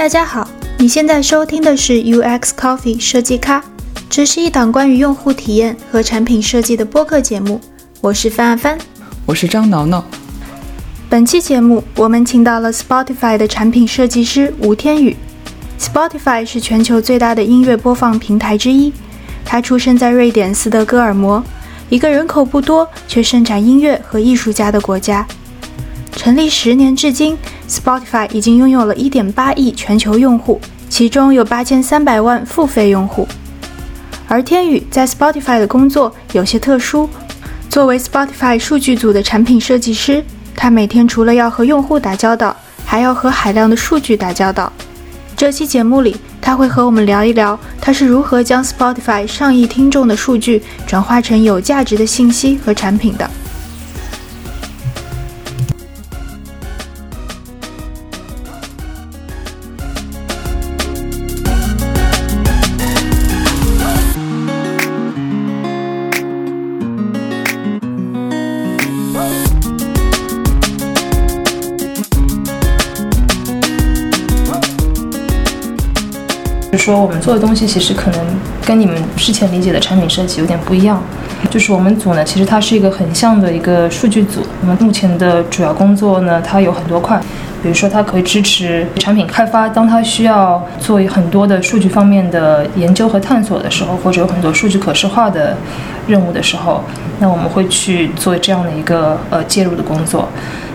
大家好，你现在收听的是 UX Coffee 设计咖，这是一档关于用户体验和产品设计的播客节目。我是范阿帆，我是张挠挠。本期节目我们请到了 Spotify 的产品设计师吴天宇。Spotify 是全球最大的音乐播放平台之一，他出生在瑞典斯德哥尔摩，一个人口不多却盛产音乐和艺术家的国家。成立十年至今，Spotify 已经拥有了1.8亿全球用户，其中有8300万付费用户。而天宇在 Spotify 的工作有些特殊，作为 Spotify 数据组的产品设计师，他每天除了要和用户打交道，还要和海量的数据打交道。这期节目里，他会和我们聊一聊他是如何将 Spotify 上亿听众的数据转化成有价值的信息和产品的。说，我们做的东西其实可能跟你们之前理解的产品设计有点不一样。就是我们组呢，其实它是一个横向的一个数据组。我们目前的主要工作呢，它有很多块，比如说它可以支持产品开发，当它需要做很多的数据方面的研究和探索的时候，或者有很多数据可视化的任务的时候，那我们会去做这样的一个呃介入的工作。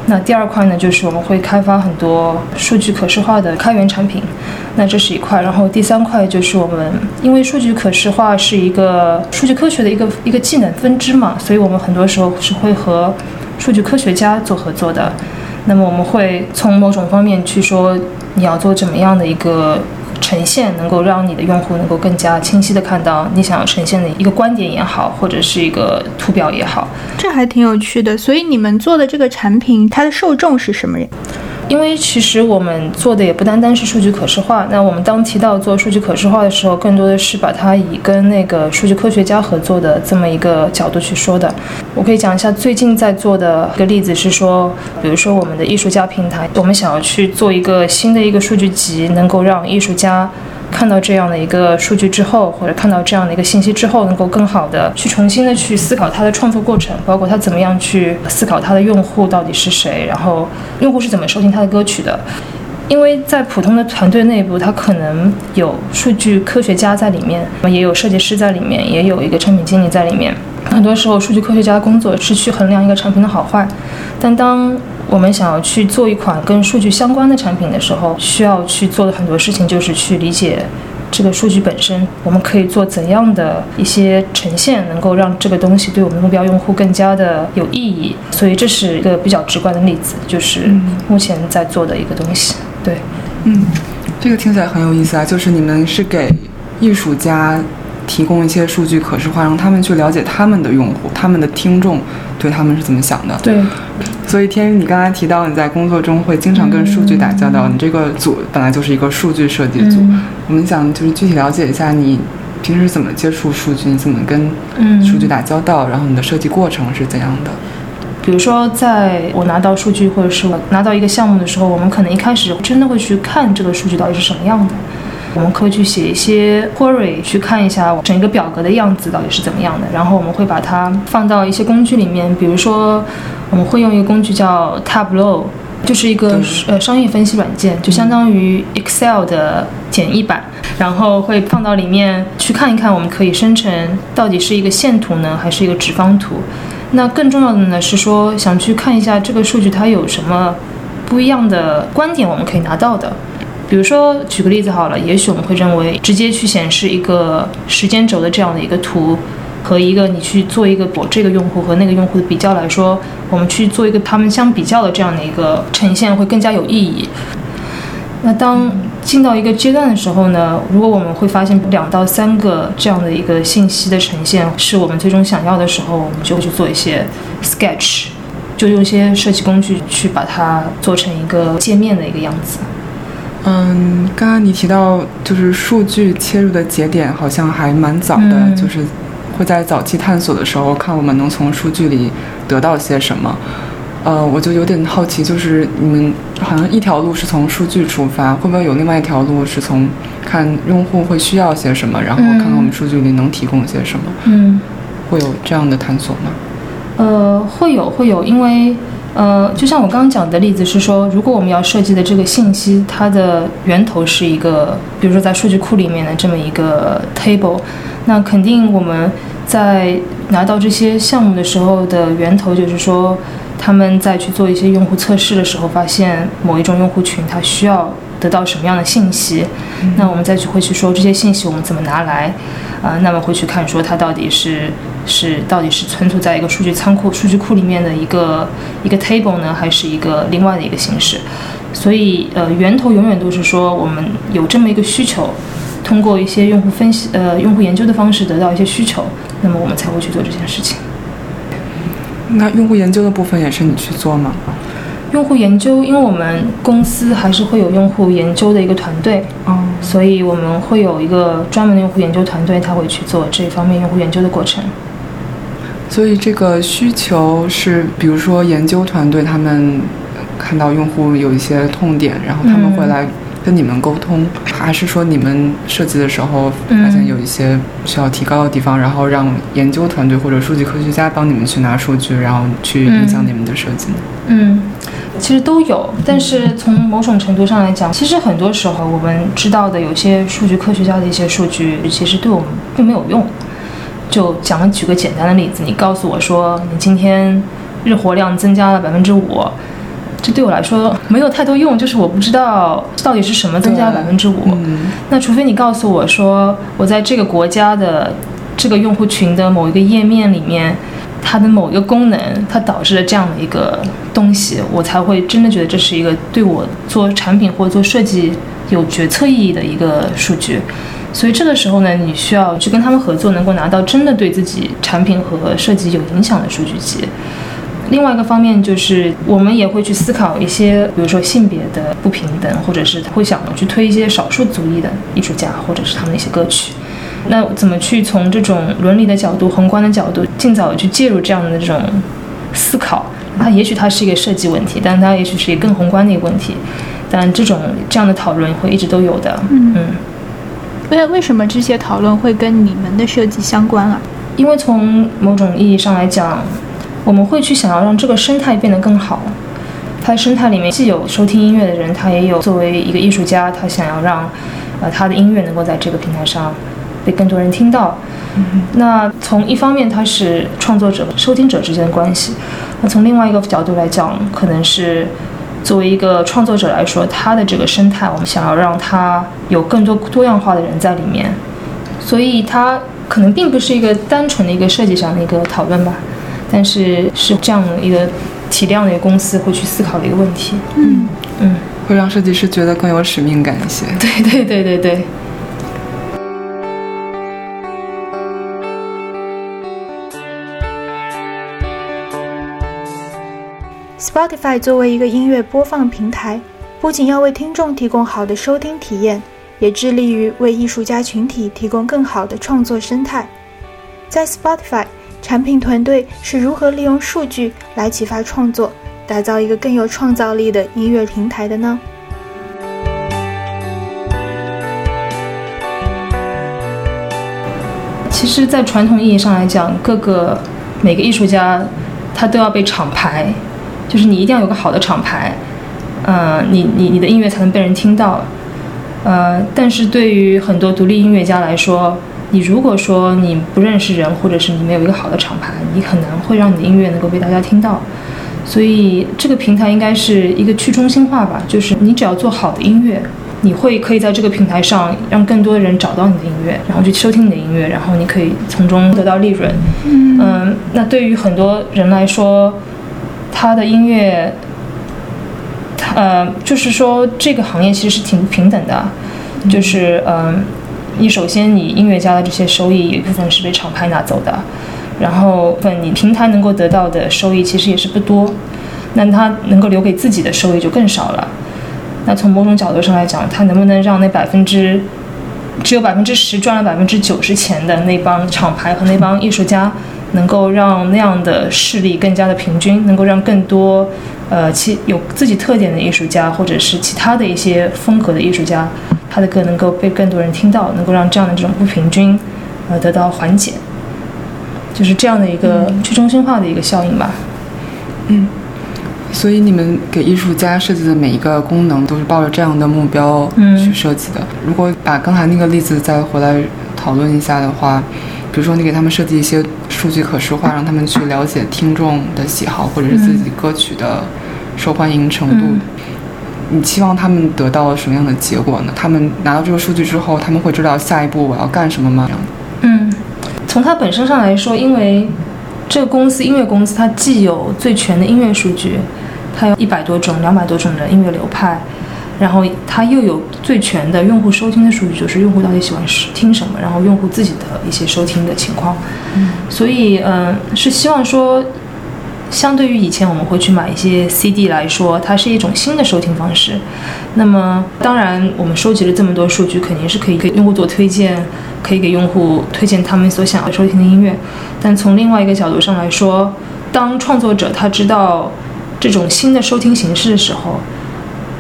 那第二块呢，就是我们会开发很多数据可视化的开源产品，那这是一块。然后第三块就是我们，因为数据可视化是一个数据科学的一个一个技能分支嘛，所以我们很多时候是会和数据科学家做合作的。那么我们会从某种方面去说，你要做怎么样的一个。呈现能够让你的用户能够更加清晰的看到你想要呈现的一个观点也好，或者是一个图表也好，这还挺有趣的。所以你们做的这个产品，它的受众是什么人？因为其实我们做的也不单单是数据可视化。那我们当提到做数据可视化的时候，更多的是把它以跟那个数据科学家合作的这么一个角度去说的。我可以讲一下最近在做的一个例子是说，比如说我们的艺术家平台，我们想要去做一个新的一个数据集，能够让艺术家。看到这样的一个数据之后，或者看到这样的一个信息之后，能够更好的去重新的去思考他的创作过程，包括他怎么样去思考他的用户到底是谁，然后用户是怎么收听他的歌曲的。因为在普通的团队内部，他可能有数据科学家在里面，也有设计师在里面，也有一个产品经理在里面。很多时候，数据科学家的工作是去衡量一个产品的好坏，但当我们想要去做一款跟数据相关的产品的时候，需要去做的很多事情就是去理解这个数据本身，我们可以做怎样的一些呈现，能够让这个东西对我们目标用户更加的有意义。所以这是一个比较直观的例子，就是目前在做的一个东西。对，嗯，这个听起来很有意思啊，就是你们是给艺术家。提供一些数据可视化，让他们去了解他们的用户、他们的听众对他们是怎么想的。对，所以天宇，你刚才提到你在工作中会经常跟数据打交道，你这个组本来就是一个数据设计组。我们想就是具体了解一下你平时怎么接触数据，你怎么跟数据打交道，然后你的设计过程是怎样的？比如说，在我拿到数据或者是我拿到一个项目的时候，我们可能一开始真的会去看这个数据到底是什么样的。我们可以去写一些 query，去看一下整个表格的样子到底是怎么样的。然后我们会把它放到一些工具里面，比如说我们会用一个工具叫 Tableau，就是一个呃商业分析软件，就相当于 Excel 的简易版。然后会放到里面去看一看，我们可以生成到底是一个线图呢，还是一个直方图。那更重要的呢是说，想去看一下这个数据它有什么不一样的观点，我们可以拿到的。比如说，举个例子好了，也许我们会认为，直接去显示一个时间轴的这样的一个图，和一个你去做一个我这个用户和那个用户的比较来说，我们去做一个他们相比较的这样的一个呈现会更加有意义。那当进到一个阶段的时候呢，如果我们会发现两到三个这样的一个信息的呈现是我们最终想要的时候，我们就会去做一些 sketch，就用一些设计工具去把它做成一个界面的一个样子。嗯，刚刚你提到就是数据切入的节点好像还蛮早的，就是会在早期探索的时候看我们能从数据里得到些什么。呃，我就有点好奇，就是你们好像一条路是从数据出发，会不会有另外一条路是从看用户会需要些什么，然后看看我们数据里能提供些什么？嗯，会有这样的探索吗？呃，会有会有，因为呃，就像我刚刚讲的例子是说，如果我们要设计的这个信息，它的源头是一个，比如说在数据库里面的这么一个 table，那肯定我们在拿到这些项目的时候的源头就是说，他们在去做一些用户测试的时候，发现某一种用户群他需要得到什么样的信息，那我们再去会去说这些信息我们怎么拿来，啊、那么会去看说它到底是是到底是存储在一个数据仓库、数据库里面的一个一个 table 呢，还是一个另外的一个形式？所以呃，源头永远都是说我们有这么一个需求，通过一些用户分析、呃用户研究的方式得到一些需求，那么我们才会去做这件事情。那用户研究的部分也是你去做吗？用户研究，因为我们公司还是会有用户研究的一个团队，哦，所以我们会有一个专门的用户研究团队，他会去做这方面用户研究的过程。所以这个需求是，比如说研究团队他们看到用户有一些痛点，然后他们会来跟你们沟通，还是说你们设计的时候发现有一些需要提高的地方，然后让研究团队或者数据科学家帮你们去拿数据，然后去影响你们的设计呢？嗯，其实都有，但是从某种程度上来讲，其实很多时候我们知道的有些数据科学家的一些数据，其实对我们并没有用。就讲了举个简单的例子，你告诉我说你今天日活量增加了百分之五，这对我来说没有太多用，就是我不知道到底是什么增加了百分之五。嗯那除非你告诉我说，我在这个国家的这个用户群的某一个页面里面，它的某一个功能，它导致了这样的一个东西，我才会真的觉得这是一个对我做产品或者做设计有决策意义的一个数据。所以这个时候呢，你需要去跟他们合作，能够拿到真的对自己产品和设计有影响的数据集。另外一个方面就是，我们也会去思考一些，比如说性别的不平等，或者是会想去推一些少数族裔的艺术家，或者是他们的一些歌曲。那怎么去从这种伦理的角度、宏观的角度，尽早地去介入这样的这种思考？它也许它是一个设计问题，但它也许是一个更宏观的一个问题。但这种这样的讨论会一直都有的。嗯嗯为为什么这些讨论会跟你们的设计相关啊？因为从某种意义上来讲，我们会去想要让这个生态变得更好。它的生态里面既有收听音乐的人，他也有作为一个艺术家，他想要让呃他的音乐能够在这个平台上被更多人听到。那从一方面，它是创作者和收听者之间的关系；那从另外一个角度来讲，可能是作为一个创作者来说，他的这个生态，我们想要让他有更多多样化的人在里面，所以它可能并不是一个单纯的一个设计上的一个讨论吧，但是是这样的一个体量的一个公司会去思考的一个问题。嗯嗯，会让设计师觉得更有使命感一些。对对对对对。Spotify 作为一个音乐播放平台，不仅要为听众提供好的收听体验，也致力于为艺术家群体提供更好的创作生态。在 Spotify，产品团队是如何利用数据来启发创作，打造一个更有创造力的音乐平台的呢？其实，在传统意义上来讲，各个每个艺术家他都要被厂牌，就是你一定要有个好的厂牌，呃，你你你的音乐才能被人听到。呃，但是对于很多独立音乐家来说，你如果说你不认识人，或者是你没有一个好的厂牌，你很难会让你的音乐能够被大家听到。所以这个平台应该是一个去中心化吧，就是你只要做好的音乐，你会可以在这个平台上让更多的人找到你的音乐，然后去收听你的音乐，然后你可以从中得到利润。嗯、那对于很多人来说，他的音乐，呃，就是说这个行业其实是挺不平等的，就是嗯、你首先你音乐家的这些收益有一部分是被厂牌拿走的，然后份你平台能够得到的收益其实也是不多，那他能够留给自己的收益就更少了。那从某种角度上来讲，他能不能让那百分之只有百分之十赚了百分之九十钱的那帮厂牌和那帮艺术家能够让那样的势力更加的平均，能够让更多呃其有自己特点的艺术家，或者是其他的一些风格的艺术家，他的歌能够被更多人听到，能够让这样的这种不平均呃得到缓解，就是这样的一个去中心化的一个效应吧。嗯，所以你们给艺术家设计的每一个功能都是抱着这样的目标去设计的。如果把刚才那个例子再回来讨论一下的话。比如说，你给他们设计一些数据可视化，让他们去了解听众的喜好，或者是自己歌曲的受欢迎程度。你期望他们得到什么样的结果呢？他们拿到这个数据之后，他们会知道下一步我要干什么吗？嗯，从它本身上来说，因为这个公司音乐公司它既有最全的音乐数据，它有一百多种、两百多种的音乐流派。然后它又有最全的用户收听的数据，就是用户到底喜欢听什么，然后用户自己的一些收听的情况。所以嗯，是希望说，相对于以前我们会去买一些 CD 来说，它是一种新的收听方式。那么当然，我们收集了这么多数据，肯定是可以给用户做推荐，可以给用户推荐他们所想要收听的音乐。但从另外一个角度上来说，当创作者他知道这种新的收听形式的时候，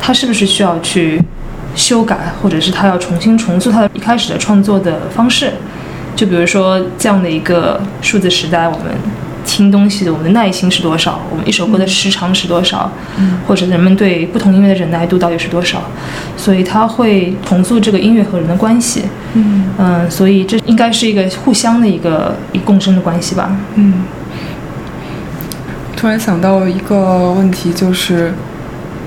他是不是需要去修改，或者是他要重新重塑他的一开始的创作的方式？就比如说这样的一个数字时代，我们听东西的我们的耐心是多少？我们一首歌的时长是多少？或者人们对不同音乐的忍耐度到底是多少？所以他会重塑这个音乐和人的关系。嗯嗯，所以这应该是一个互相的一个一共生的关系吧。嗯。突然想到一个问题，就是。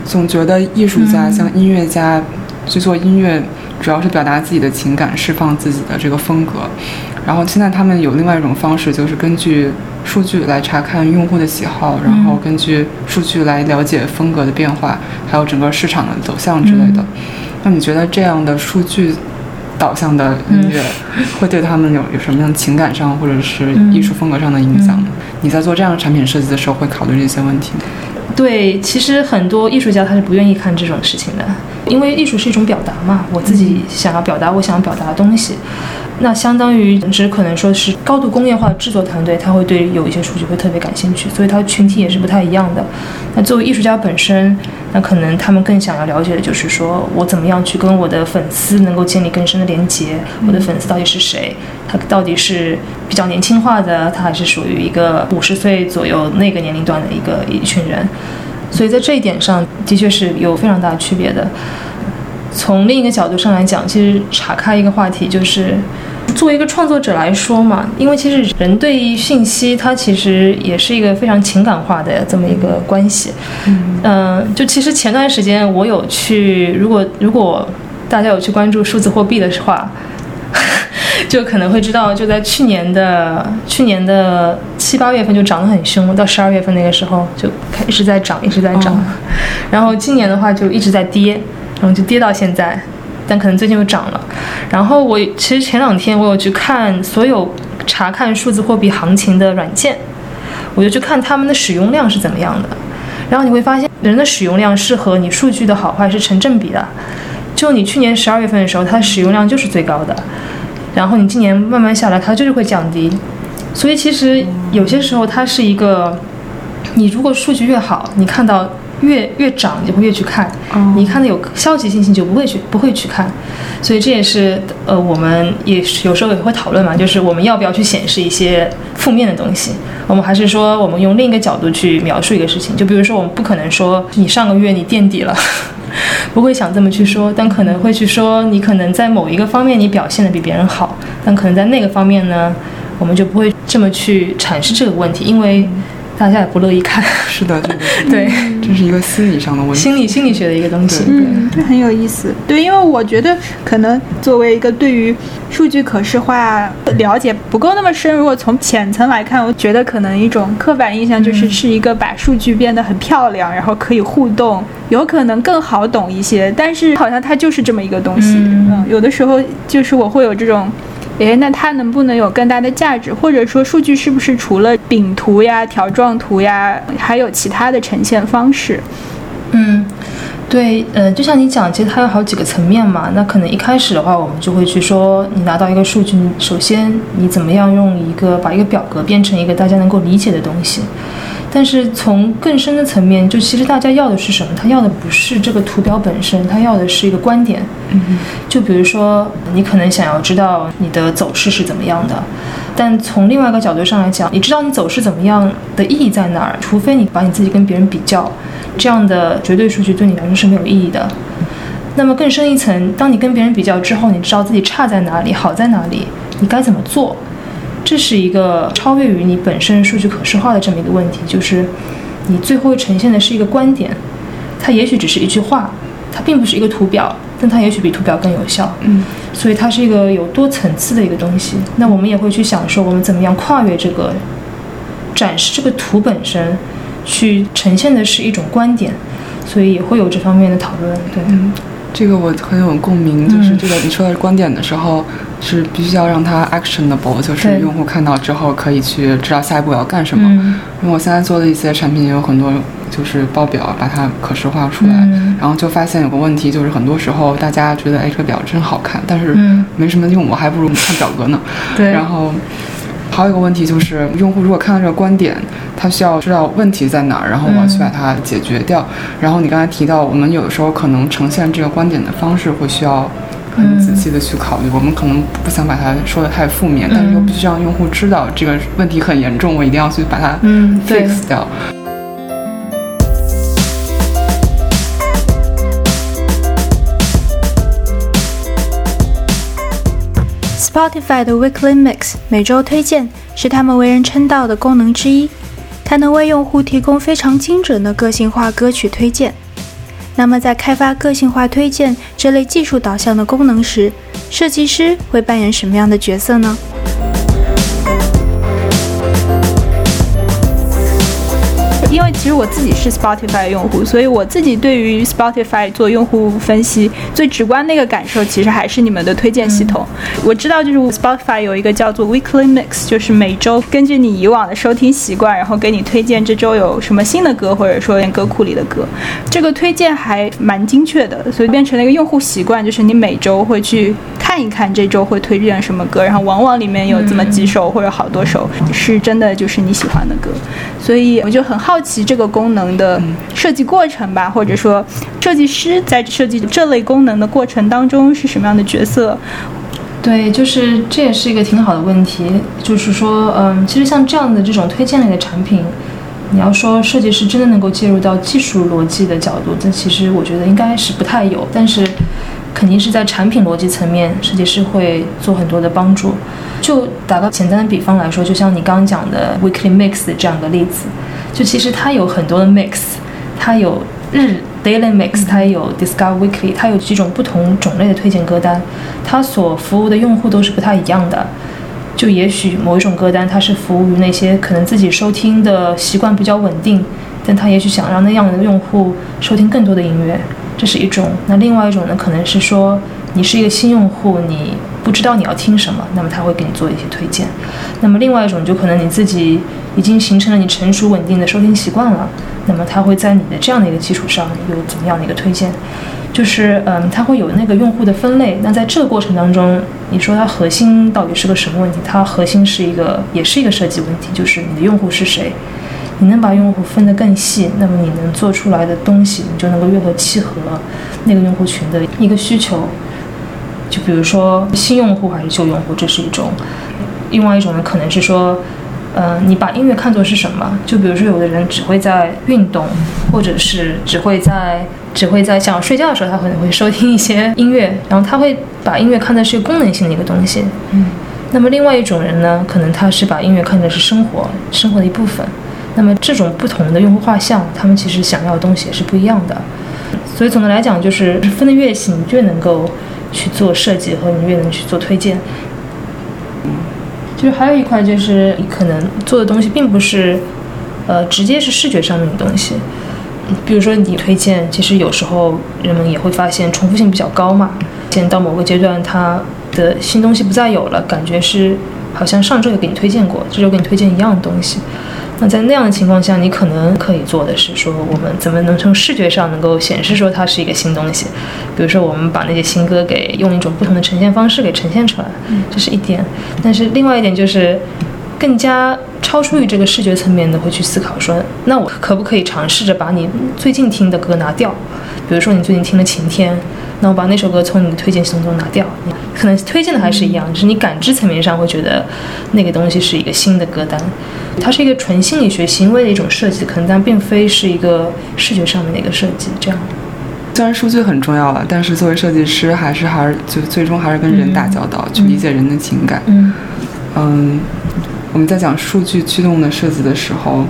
总觉得艺术家像音乐家去做音乐，主要是表达自己的情感，释放自己的这个风格。然后现在他们有另外一种方式，就是根据数据来查看用户的喜好，然后根据数据来了解风格的变化，还有整个市场的走向之类的。那你觉得这样的数据导向的音乐会对他们有有什么样情感上或者是艺术风格上的影响？你在做这样的产品设计的时候会考虑这些问题吗？对，其实很多艺术家他是不愿意看这种事情的，因为艺术是一种表达嘛，我自己想要表达我想要表达的东西。那相当于只可能说是高度工业化的制作团队，他会对有一些数据会特别感兴趣，所以他群体也是不太一样的。那作为艺术家本身，那可能他们更想要了解的就是说我怎么样去跟我的粉丝能够建立更深的连接，我的粉丝到底是谁？他到底是比较年轻化的，他还是属于一个五十岁左右那个年龄段的一个一群人？所以在这一点上的确是有非常大的区别的。从另一个角度上来讲，其实岔开一个话题，就是作为一个创作者来说嘛，因为其实人对于信息，它其实也是一个非常情感化的这么一个关系。嗯，就其实前段时间我有去，如果如果大家有去关注数字货币的话，就可能会知道，就在去年的去年的七八月份就涨得很凶，到十二月份那个时候就开一直在涨，一直在涨，然后今年的话就一直在跌。然后就跌到现在，但可能最近又涨了。然后我其实前两天我有去看所有查看数字货币行情的软件，我就去看他们的使用量是怎么样的。然后你会发现，人的使用量是和你数据的好坏是成正比的。就你去年十二月份的时候，它的使用量就是最高的，然后你今年慢慢下来，它就是会降低。所以其实有些时候它是一个，你如果数据越好，你看到。越越涨，你就会越去看。你看到有消极信息，就不会去不会去看。所以这也是呃，我们也有时候也会讨论嘛，就是我们要不要去显示一些负面的东西？我们还是说，我们用另一个角度去描述一个事情。就比如说，我们不可能说你上个月你垫底了，不会想这么去说，但可能会去说你可能在某一个方面你表现的比别人好，但可能在那个方面呢，我们就不会这么去阐释这个问题，因为。大家也不乐意看，是的，对，这是一个心理上的问题，心理心理学的一个东西，嗯，这很有意思，对，因为我觉得可能作为一个对于数据可视化了解不够那么深，如果从浅层来看，我觉得可能一种刻板印象就是是一个把数据变得很漂亮，然后可以互动，有可能更好懂一些，但是好像它就是这么一个东西，嗯，有的时候就是我会有这种。诶，那它能不能有更大的价值？或者说，数据是不是除了饼图呀、条状图呀，还有其他的呈现方式？嗯，对，呃，就像你讲，其实它有好几个层面嘛。那可能一开始的话，我们就会去说，你拿到一个数据，首先你怎么样用一个把一个表格变成一个大家能够理解的东西。但是从更深的层面，就其实大家要的是什么？他要的不是这个图表本身，他要的是一个观点。嗯就比如说，你可能想要知道你的走势是怎么样的，但从另外一个角度上来讲，你知道你走势怎么样的意义在哪儿？除非你把你自己跟别人比较，这样的绝对数据对你来说是没有意义的。那么更深一层，当你跟别人比较之后，你知道自己差在哪里，好在哪里，你该怎么做？这是一个超越于你本身数据可视化的这么一个问题，就是你最后呈现的是一个观点，它也许只是一句话，它并不是一个图表，但它也许比图表更有效。嗯，所以它是一个有多层次的一个东西。那我们也会去想说，我们怎么样跨越这个展示这个图本身，去呈现的是一种观点，所以也会有这方面的讨论。对，嗯，这个我很有共鸣，就是这个你说的观点的时候，是必须要让它 actionable，就是用户看到之后可以去知道下一步要干什么。嗯。因为我现在做的一些产品也有很多就是报表，把它可视化出来，嗯。然后就发现有个问题，就是很多时候大家觉得哎这个表真好看，但是嗯。没什么用，我还不如看表格呢。对。然后还有一个问题就是，用户如果看到这个观点，他需要知道问题在哪儿，然后我要去把它解决掉。然后你刚才提到，我们有的时候可能呈现这个观点的方式会需要很仔细的去考虑。我们可能不想把它说的太负面，但是又必须让用户知道这个问题很严重，我一定要去把它 fix 掉。Spotify 的 Weekly Mix 每周推荐是他们为人称道的功能之一，它能为用户提供非常精准的个性化歌曲推荐。那么，在开发个性化推荐这类技术导向的功能时，设计师会扮演什么样的角色呢？因为其实我自己是 Spotify 用户，所以我自己对于 Spotify 做用户分析最直观的一个感受，其实还是你们的推荐系统。我知道，就是 Spotify 有一个叫做 Weekly Mix，就是每周根据你以往的收听习惯，然后给你推荐这周有什么新的歌，或者说歌库里的歌。这个推荐还蛮精确的，所以变成了一个用户习惯，就是你每周会去看一看这周会推荐什么歌，然后往往里面有这么几首或者好多首是真的就是你喜欢的歌，所以我就很好好奇这个功能的设计过程吧，或者说设计师在设计这类功能的过程当中是什么样的角色？对，就是这也是一个挺好的问题，就是说，嗯，其实像这样的这种推荐类的产品，你要说设计师真的能够介入到技术逻辑的角度，这其实我觉得应该是不太有，但是肯定是在产品逻辑层面，设计师会做很多的帮助。就打个简单的比方来说，就像你刚刚讲的 Weekly Mix 这样的例子，就其实它有很多的 mix，它有日 Daily Mix，它也有 Discover Weekly，它有几种不同种类的推荐歌单，它所服务的用户都是不太一样的。就也许某一种歌单，它是服务于那些可能自己收听的习惯比较稳定，但他也许想让那样的用户收听更多的音乐，这是一种。那另外一种呢，可能是说你是一个新用户，你不知道你要听什么，那么他会给你做一些推荐。那么另外一种就可能你自己已经形成了你成熟稳定的收听习惯了，那么他会在你的这样的一个基础上有怎么样的一个推荐？就是嗯，它会有那个用户的分类。那在这个过程当中，你说它核心到底是个什么问题？它核心是一个，也是一个设计问题，就是你的用户是谁？你能把用户分得更细，那么你能做出来的东西，你就能够越合契合那个用户群的一个需求。就比如说新用户还是旧用户，这是一种；另外一种呢，可能是说，呃，你把音乐看作是什么？就比如说有的人只会在运动，或者是只会在只会在想睡觉的时候，他可能会收听一些音乐，然后他会把音乐看作是功能性的一个东西。嗯。那么另外一种人呢，可能他是把音乐看作是生活生活的一部分。那么这种不同的用户画像，他们其实想要的东西也是不一样的。所以总的来讲，就是分得越细，你越能够去做设计和你越能去做推荐。就是还有一块就是你可能做的东西并不是，呃，直接是视觉上面的东西。比如说你推荐，其实有时候人们也会发现重复性比较高嘛。现在到某个阶段，它的新东西不再有了，感觉是好像上周有给你推荐过，这周给你推荐一样的东西。那在那样的情况下，你可能可以做的是说，我们怎么能从视觉上能够显示说它是一个新东西？比如说，我们把那些新歌给用一种不同的呈现方式给呈现出来，这是一点。但是另外一点就是，更加超出于这个视觉层面的会去思考说，那我可不可以尝试着把你最近听的歌拿掉？比如说你最近听了《晴天》，那我把那首歌从你的推荐系统中拿掉，可能推荐的还是一样，只是你感知层面上会觉得那个东西是一个新的歌单。它是一个纯心理学行为的一种设计，可能但并非是一个视觉上面的一个设计。这样，虽然数据很重要了，但是作为设计师，还是还是就最终还是跟人打交道，去理解人的情感。嗯嗯，我们在讲数据驱动的设计的时候，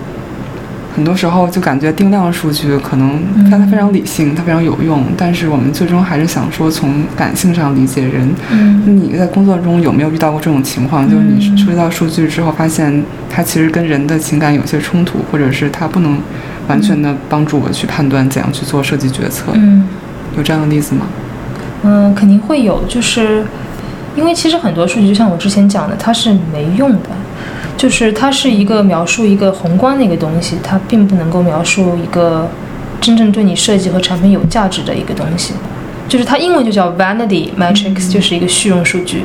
很多时候就感觉定量数据可能它它非常理性，它非常有用，但是我们最终还是想说从感性上理解人。嗯你在工作中有没有遇到过这种情况？就是你收集到数据之后，发现它其实跟人的情感有些冲突，或者是它不能完全的帮助我去判断怎样去做设计决策。嗯有这样的例子吗？嗯，肯定会有，就是因为其实很多数据，就像我之前讲的，它是没用的，就是它是一个描述一个宏观的一个东西，它并不能够描述一个真正对你设计和产品有价值的一个东西。就是它英文就叫 vanity Matrix，就是一个虚荣数据。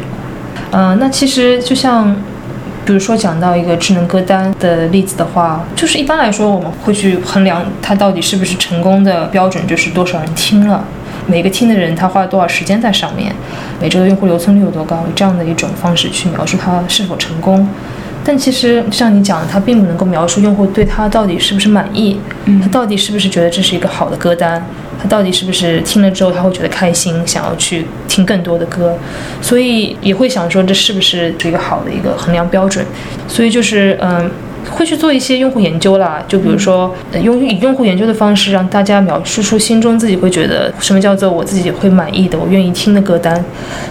呃，那其实就像，比如说讲到一个智能歌单的例子的话，就是一般来说我们会去衡量它到底是不是成功的标准，就是多少人听了，每个听的人他花了多少时间在上面，每周的用户留存率有多高，这样的一种方式去描述它是否成功。但其实像你讲的，它并不能够描述用户对它到底是不是满意，他到底是不是觉得这是一个好的歌单，他到底是不是听了之后他会觉得开心，想要去听更多的歌，所以也会想说这是不是一个好的一个衡量标准，所以就是嗯。会去做一些用户研究啦，就比如说，用以用户研究的方式让大家描述出心中自己会觉得什么叫做我自己会满意的，我愿意听的歌单。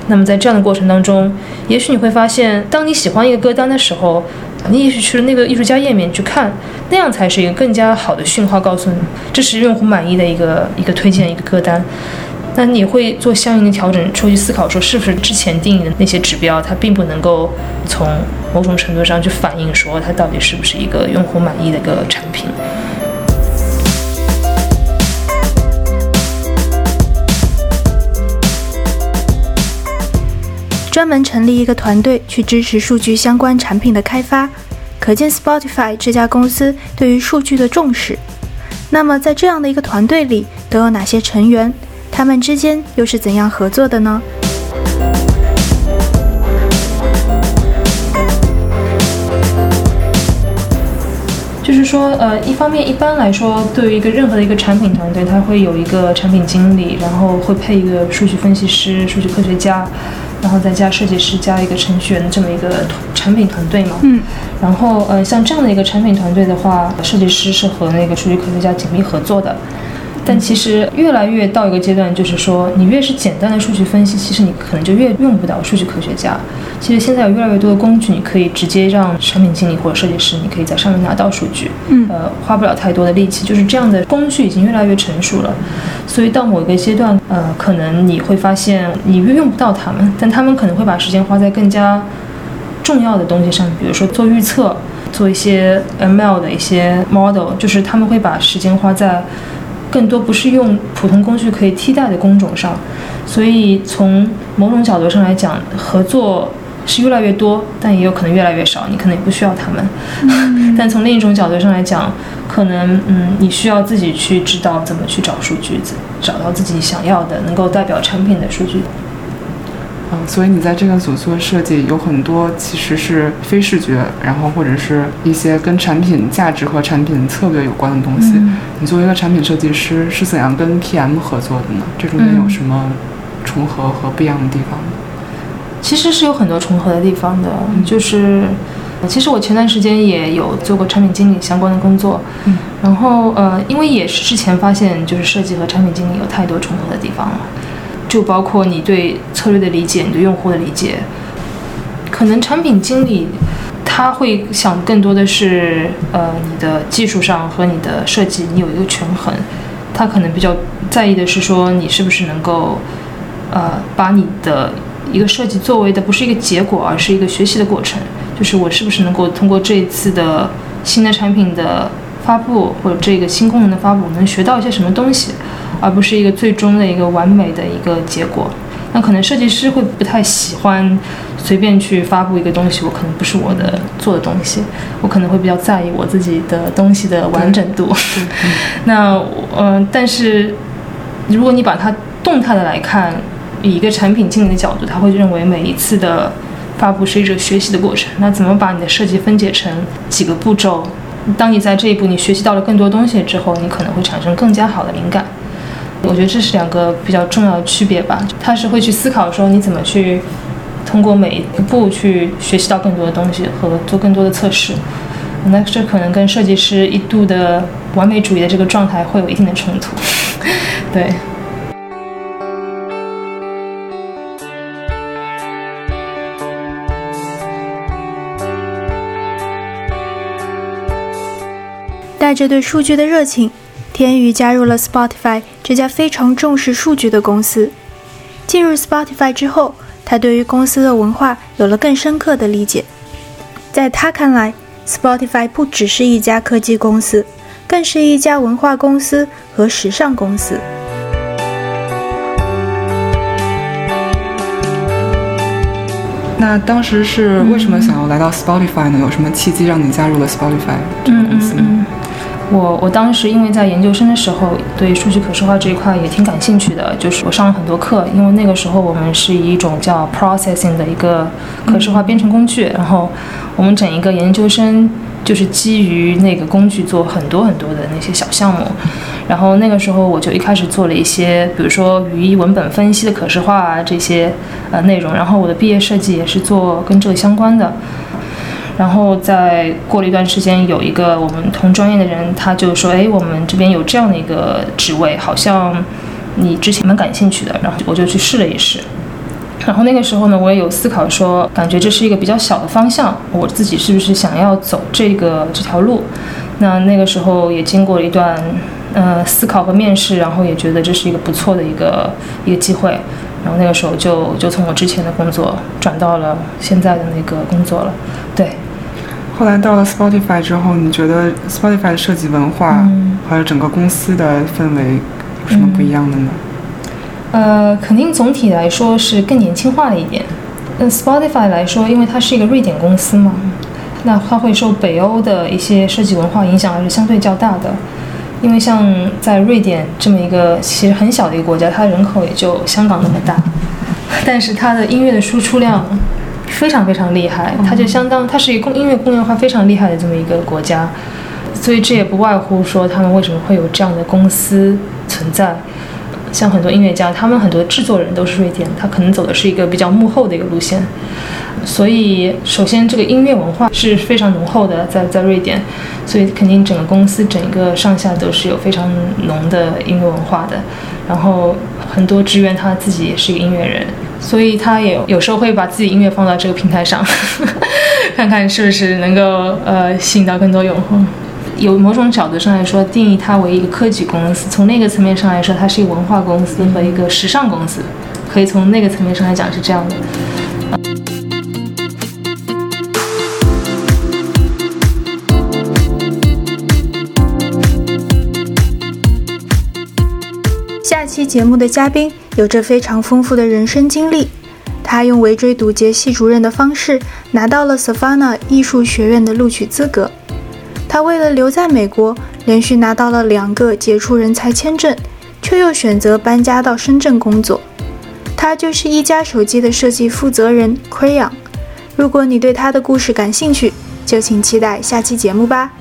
那么在这样的过程当中，也许你会发现，当你喜欢一个歌单的时候，你也许去了那个艺术家页面去看，那样才是一个更加好的讯号，告诉你这是用户满意的一个一个推荐一个歌单。那你会做相应的调整，出去思考说是不是之前定义的那些指标，它并不能够从某种程度上去反映说它到底是不是一个用户满意的一个产品。专门成立一个团队去支持数据相关产品的开发，可见 Spotify 这家公司对于数据的重视。那么，在这样的一个团队里，都有哪些成员？他们之间又是怎样合作的呢？就是说，呃，一方面，一般来说，对于一个任何的一个产品团队，它会有一个产品经理，然后会配一个数据分析师、数据科学家，然后再加设计师，加一个程序员的这么一个产品团队嘛。嗯。然后，呃，像这样的一个产品团队的话，设计师是和那个数据科学家紧密合作的。但其实越来越到一个阶段，就是说，你越是简单的数据分析，其实你可能就越用不到数据科学家。其实现在有越来越多的工具，你可以直接让产品经理或者设计师，你可以在上面拿到数据，嗯呃，花不了太多的力气。就是这样的工具已经越来越成熟了，所以到某一个阶段，呃，可能你会发现你越用不到他们，但他们可能会把时间花在更加重要的东西上，比如说做预测，做一些 ML 的一些 model，就是他们会把时间花在更多不是用普通工具可以替代的工种上，所以从某种角度上来讲，合作是越来越多，但也有可能越来越少，你可能也不需要他们。但从另一种角度上来讲，可能嗯，你需要自己去知道怎么去找数据，找到自己想要的能够代表产品的数据。嗯，所以你在这个组做设计，有很多其实是非视觉，然后或者是一些跟产品价值和产品策略有关的东西。嗯你作为一个产品设计师，是怎样跟 PM 合作的呢？这中间有什么重合和不一样的地方呢？其实是有很多重合的地方的，就是其实我前段时间也有做过产品经理相关的工作，嗯，然后呃，因为也是之前发现就是设计和产品经理有太多重合的地方了，就包括你对策略的理解，你对用户的理解，可能产品经理。他会想更多的是，呃，你的技术上和你的设计，你有一个权衡。他可能比较在意的是说，你是不是能够，呃，把你的一个设计作为的不是一个结果，而是一个学习的过程。就是我是不是能够通过这一次的新的产品的发布或者这个新功能的发布，能学到一些什么东西，而不是一个最终的一个完美的一个结果。那可能设计师会不太喜欢随便去发布一个东西，我可能不是我的做的东西，我可能会比较在意我自己的东西的完整度。那嗯，但是如果你把它动态的来看，以一个产品经理的角度，他会认为每一次的。发布是一个学习的过程，那怎么把你的设计分解成几个步骤？当你在这一步你学习到了更多东西之后，你可能会产生更加好的灵感。我觉得这是两个比较重要的区别吧。他是会去思考说你怎么去通过每一步去学习到更多的东西和做更多的测试。那这可能跟设计师一度的完美主义的这个状态会有一定的冲突。对。带着对数据的热情，天宇加入了 Spotify 这家非常重视数据的公司。进入 Spotify 之后，他对于公司的文化有了更深刻的理解。在他看来，Spotify 不只是一家科技公司，更是一家文化公司和时尚公司。那当时是为什么想要来到 Spotify 呢？有什么契机让你加入了 Spotify 这个公司呢？我我当时因为在研究生的时候对数据可视化这一块也挺感兴趣的，就是我上了很多课，因为那个时候我们是以一种叫 processing 的一个可视化编程工具，然后我们整一个研究生就是基于那个工具做很多很多的那些小项目，然后那个时候我就一开始做了一些，比如说语义文本分析的可视化啊这些呃内容，然后我的毕业设计也是做跟这个相关的。然后再过了一段时间，有一个我们同专业的人，他就说：“哎，我们这边有这样的一个职位，好像你之前蛮感兴趣的。”然后我就去试了一试。然后那个时候呢，我也有思考说，感觉这是一个比较小的方向，我自己是不是想要走这个这条路？那那个时候也经过了一段呃思考和面试，然后也觉得这是一个不错的一个一个机会。然后那个时候就就从我之前的工作转到了现在的那个工作了，对。后来到了 Spotify 之后，你觉得 Spotify 的设计文化还有整个公司的氛围有什么不一样的呢？呃，肯定总体来说是更年轻化了一点。那 Spotify 来说，因为它是一个瑞典公司嘛，那它会受北欧的一些设计文化影响，还是相对较大的。因为像在瑞典这么一个其实很小的一个国家，它人口也就香港那么大，但是它的音乐的输出量非常非常厉害，它就相当它是一个音乐工业化非常厉害的这么一个国家，所以这也不外乎说他们为什么会有这样的公司存在。像很多音乐家，他们很多制作人都是瑞典，他可能走的是一个比较幕后的一个路线。所以，首先这个音乐文化是非常浓厚的，在在瑞典，所以肯定整个公司整个上下都是有非常浓的音乐文化的。然后很多职员他自己也是一个音乐人，所以他也有时候会把自己音乐放到这个平台上，看看是不是能够呃吸引到更多用户。有某种角度上来说，定义它为一个科技公司；从那个层面上来说，它是一个文化公司和一个时尚公司，可以从那个层面上来讲是这样的。节目的嘉宾有着非常丰富的人生经历，他用围追堵截系主任的方式拿到了 Savannah 艺术学院的录取资格。他为了留在美国，连续拿到了两个杰出人才签证，却又选择搬家到深圳工作。他就是一加手机的设计负责人 Crayon。如果你对他的故事感兴趣，就请期待下期节目吧。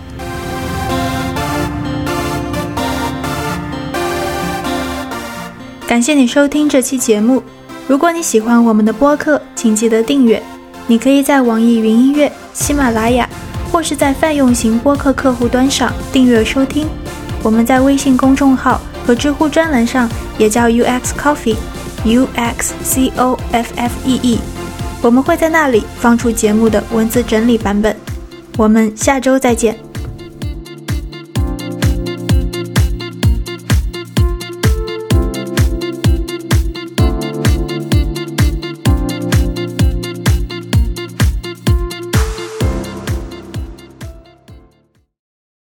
感谢你收听这期节目。如果你喜欢我们的播客，请记得订阅。你可以在网易云音乐、喜马拉雅。或是在泛用型播客客户端上订阅收听，我们在微信公众号和知乎专栏上也叫 UX Coffee，U X C O F F E E，我们会在那里放出节目的文字整理版本。我们下周再见。